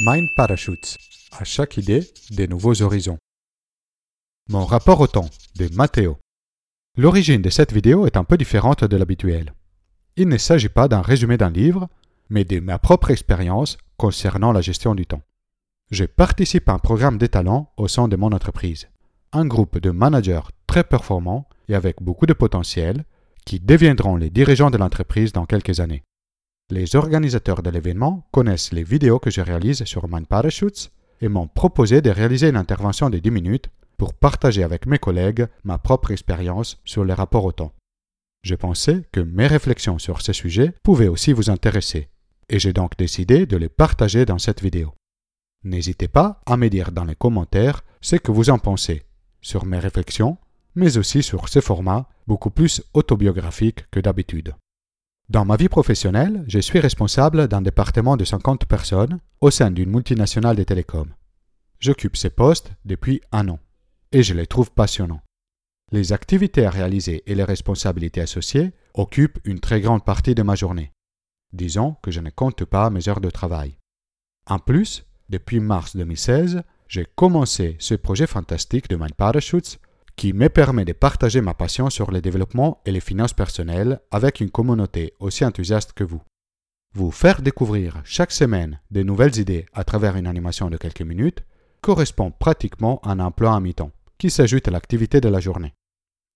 Mind Parachutes. À chaque idée, des nouveaux horizons. Mon rapport au temps, de Matteo. L'origine de cette vidéo est un peu différente de l'habituel. Il ne s'agit pas d'un résumé d'un livre, mais de ma propre expérience concernant la gestion du temps. Je participe à un programme des talents au sein de mon entreprise. Un groupe de managers très performants et avec beaucoup de potentiel qui deviendront les dirigeants de l'entreprise dans quelques années. Les organisateurs de l'événement connaissent les vidéos que je réalise sur Mind Parachutes et m'ont proposé de réaliser une intervention de 10 minutes pour partager avec mes collègues ma propre expérience sur les rapports au temps. Je pensais que mes réflexions sur ce sujet pouvaient aussi vous intéresser, et j'ai donc décidé de les partager dans cette vidéo. N'hésitez pas à me dire dans les commentaires ce que vous en pensez sur mes réflexions, mais aussi sur ce format beaucoup plus autobiographique que d'habitude. Dans ma vie professionnelle, je suis responsable d'un département de 50 personnes au sein d'une multinationale des télécoms. J'occupe ces postes depuis un an et je les trouve passionnants. Les activités à réaliser et les responsabilités associées occupent une très grande partie de ma journée. Disons que je ne compte pas mes heures de travail. En plus, depuis mars 2016, j'ai commencé ce projet fantastique de Mind Parachutes qui me permet de partager ma passion sur le développement et les finances personnelles avec une communauté aussi enthousiaste que vous. Vous faire découvrir chaque semaine de nouvelles idées à travers une animation de quelques minutes correspond pratiquement à un emploi à mi-temps qui s'ajoute à l'activité de la journée.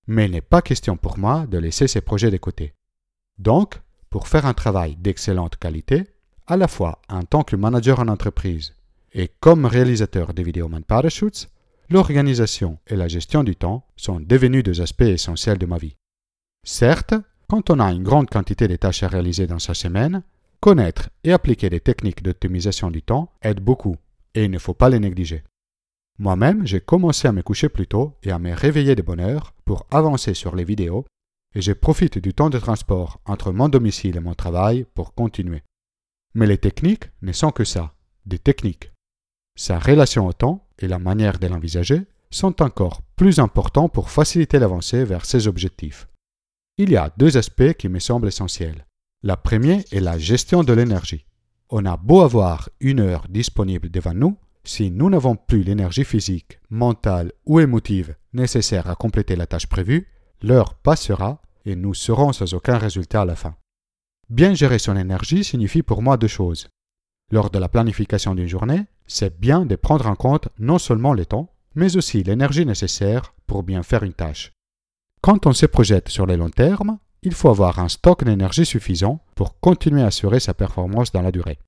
Mais il n'est pas question pour moi de laisser ces projets de côté. Donc, pour faire un travail d'excellente qualité, à la fois en tant que manager en entreprise et comme réalisateur de vidéos Man Parachutes, l'organisation et la gestion du temps sont devenus deux aspects essentiels de ma vie. Certes, quand on a une grande quantité de tâches à réaliser dans sa semaine, connaître et appliquer des techniques d'optimisation du temps aide beaucoup, et il ne faut pas les négliger. Moi-même, j'ai commencé à me coucher plus tôt et à me réveiller de bonne heure pour avancer sur les vidéos, et je profite du temps de transport entre mon domicile et mon travail pour continuer. Mais les techniques ne sont que ça, des techniques. Sa relation au temps et la manière de l'envisager sont encore plus importants pour faciliter l'avancée vers ses objectifs. Il y a deux aspects qui me semblent essentiels. La première est la gestion de l'énergie. On a beau avoir une heure disponible devant nous, si nous n'avons plus l'énergie physique, mentale ou émotive nécessaire à compléter la tâche prévue, l'heure passera et nous serons sans aucun résultat à la fin. Bien gérer son énergie signifie pour moi deux choses. Lors de la planification d'une journée, c'est bien de prendre en compte non seulement le temps, mais aussi l'énergie nécessaire pour bien faire une tâche. Quand on se projette sur le long terme, il faut avoir un stock d'énergie suffisant pour continuer à assurer sa performance dans la durée.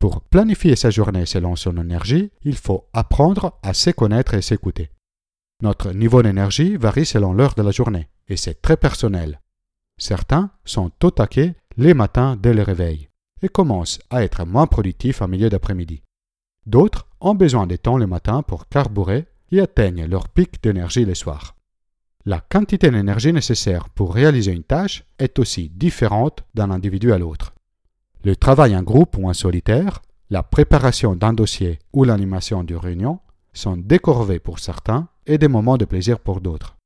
Pour planifier sa journée selon son énergie, il faut apprendre à se connaître et s'écouter. Notre niveau d'énergie varie selon l'heure de la journée, et c'est très personnel. Certains sont au taquet les matins dès le réveil et commencent à être moins productifs en milieu d'après-midi. D'autres ont besoin de temps le matin pour carburer et atteignent leur pic d'énergie le soir. La quantité d'énergie nécessaire pour réaliser une tâche est aussi différente d'un individu à l'autre. Le travail en groupe ou en solitaire, la préparation d'un dossier ou l'animation d'une réunion sont décorvés pour certains et des moments de plaisir pour d'autres.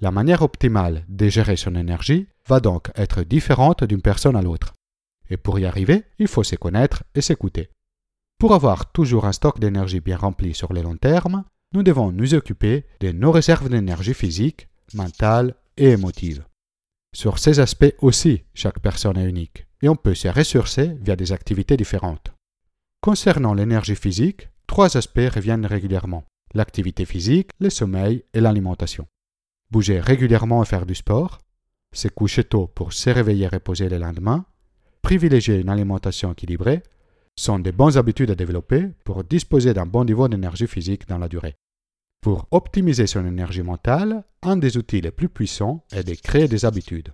La manière optimale de gérer son énergie va donc être différente d'une personne à l'autre. Et pour y arriver, il faut se connaître et s'écouter. Pour avoir toujours un stock d'énergie bien rempli sur le long terme, nous devons nous occuper de nos réserves d'énergie physique, mentale et émotive. Sur ces aspects aussi, chaque personne est unique, et on peut se ressourcer via des activités différentes. Concernant l'énergie physique, trois aspects reviennent régulièrement l'activité physique, le sommeil et l'alimentation. Bouger régulièrement et faire du sport, se coucher tôt pour se réveiller et reposer le lendemain, privilégier une alimentation équilibrée sont des bonnes habitudes à développer pour disposer d'un bon niveau d'énergie physique dans la durée. Pour optimiser son énergie mentale, un des outils les plus puissants est de créer des habitudes.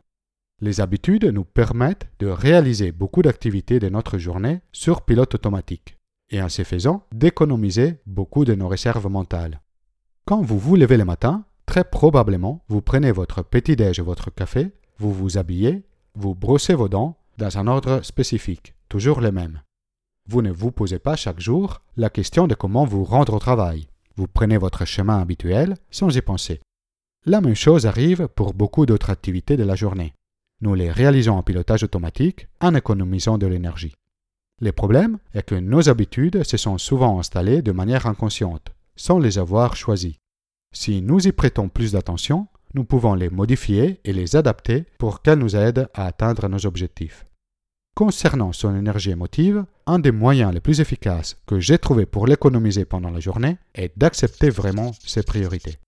Les habitudes nous permettent de réaliser beaucoup d'activités de notre journée sur pilote automatique et en ce faisant d'économiser beaucoup de nos réserves mentales. Quand vous vous levez le matin, très probablement vous prenez votre petit-déj et votre café, vous vous habillez, vous brossez vos dents dans un ordre spécifique, toujours le même. Vous ne vous posez pas chaque jour la question de comment vous rendre au travail. Vous prenez votre chemin habituel sans y penser. La même chose arrive pour beaucoup d'autres activités de la journée. Nous les réalisons en pilotage automatique en économisant de l'énergie. Le problème est que nos habitudes se sont souvent installées de manière inconsciente, sans les avoir choisies. Si nous y prêtons plus d'attention, nous pouvons les modifier et les adapter pour qu'elles nous aident à atteindre nos objectifs. Concernant son énergie émotive, un des moyens les plus efficaces que j'ai trouvé pour l'économiser pendant la journée est d'accepter vraiment ses priorités.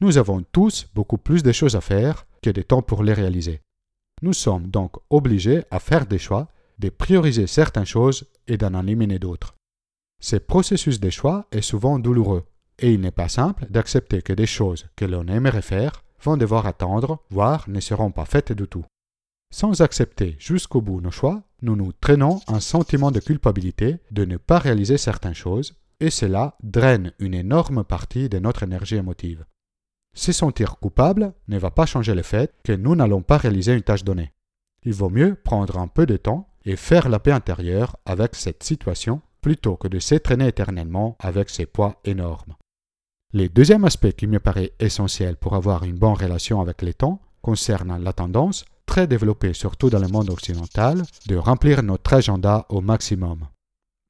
Nous avons tous beaucoup plus de choses à faire que de temps pour les réaliser. Nous sommes donc obligés à faire des choix de prioriser certaines choses et d'en éliminer d'autres. Ce processus de choix est souvent douloureux, et il n'est pas simple d'accepter que des choses que l'on aimerait faire vont devoir attendre, voire ne seront pas faites du tout. Sans accepter jusqu'au bout nos choix, nous nous traînons un sentiment de culpabilité de ne pas réaliser certaines choses, et cela draine une énorme partie de notre énergie émotive. Se sentir coupable ne va pas changer le fait que nous n'allons pas réaliser une tâche donnée. Il vaut mieux prendre un peu de temps et faire la paix intérieure avec cette situation plutôt que de s'étraîner éternellement avec ces poids énormes. Le deuxième aspect qui me paraît essentiel pour avoir une bonne relation avec les temps concerne la tendance, très développée surtout dans le monde occidental, de remplir notre agenda au maximum.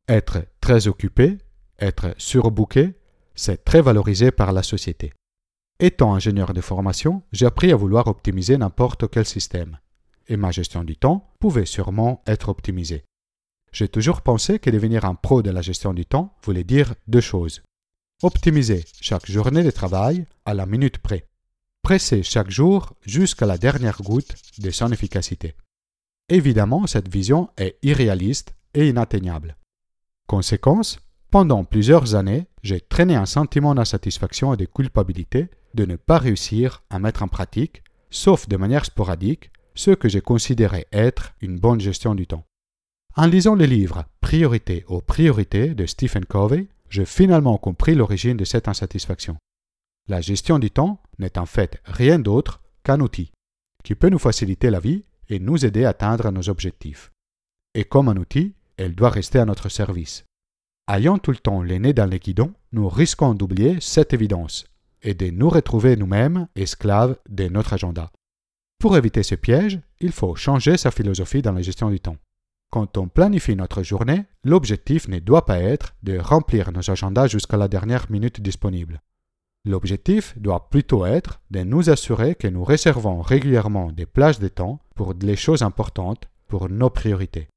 Être très occupé, être surbooké, c'est très valorisé par la société. Étant ingénieur de formation, j'ai appris à vouloir optimiser n'importe quel système et ma gestion du temps pouvait sûrement être optimisée. J'ai toujours pensé que devenir un pro de la gestion du temps voulait dire deux choses. Optimiser chaque journée de travail à la minute près. Presser chaque jour jusqu'à la dernière goutte de son efficacité. Évidemment, cette vision est irréaliste et inatteignable. Conséquence, pendant plusieurs années, j'ai traîné un sentiment d'insatisfaction et de culpabilité de ne pas réussir à mettre en pratique, sauf de manière sporadique, ce que j'ai considéré être une bonne gestion du temps. En lisant le livre Priorité aux priorités de Stephen Covey, j'ai finalement compris l'origine de cette insatisfaction. La gestion du temps n'est en fait rien d'autre qu'un outil qui peut nous faciliter la vie et nous aider à atteindre nos objectifs. Et comme un outil, elle doit rester à notre service. Ayant tout le temps les nez dans les guidons, nous risquons d'oublier cette évidence et de nous retrouver nous-mêmes esclaves de notre agenda. Pour éviter ce piège, il faut changer sa philosophie dans la gestion du temps. Quand on planifie notre journée, l'objectif ne doit pas être de remplir nos agendas jusqu'à la dernière minute disponible. L'objectif doit plutôt être de nous assurer que nous réservons régulièrement des plages de temps pour les choses importantes, pour nos priorités.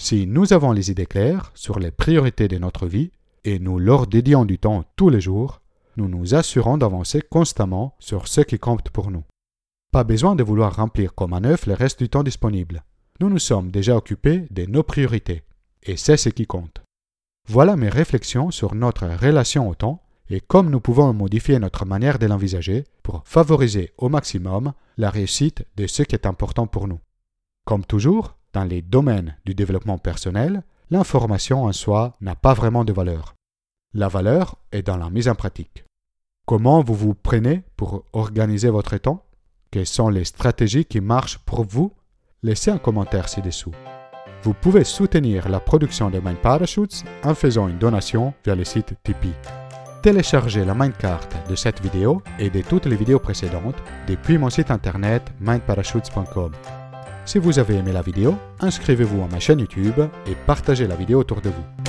Si nous avons les idées claires sur les priorités de notre vie et nous leur dédions du temps tous les jours, nous nous assurons d'avancer constamment sur ce qui compte pour nous. Pas besoin de vouloir remplir comme un œuf le reste du temps disponible. Nous nous sommes déjà occupés de nos priorités, et c'est ce qui compte. Voilà mes réflexions sur notre relation au temps et comme nous pouvons modifier notre manière de l'envisager pour favoriser au maximum la réussite de ce qui est important pour nous. Comme toujours, dans les domaines du développement personnel, l'information en soi n'a pas vraiment de valeur. La valeur est dans la mise en pratique. Comment vous vous prenez pour organiser votre temps? Quelles sont les stratégies qui marchent pour vous? Laissez un commentaire ci-dessous. Vous pouvez soutenir la production de Mind Parachutes en faisant une donation via le site Tipeee. Téléchargez la Mindcard de cette vidéo et de toutes les vidéos précédentes depuis mon site internet mindparachutes.com. Si vous avez aimé la vidéo, inscrivez-vous à ma chaîne YouTube et partagez la vidéo autour de vous.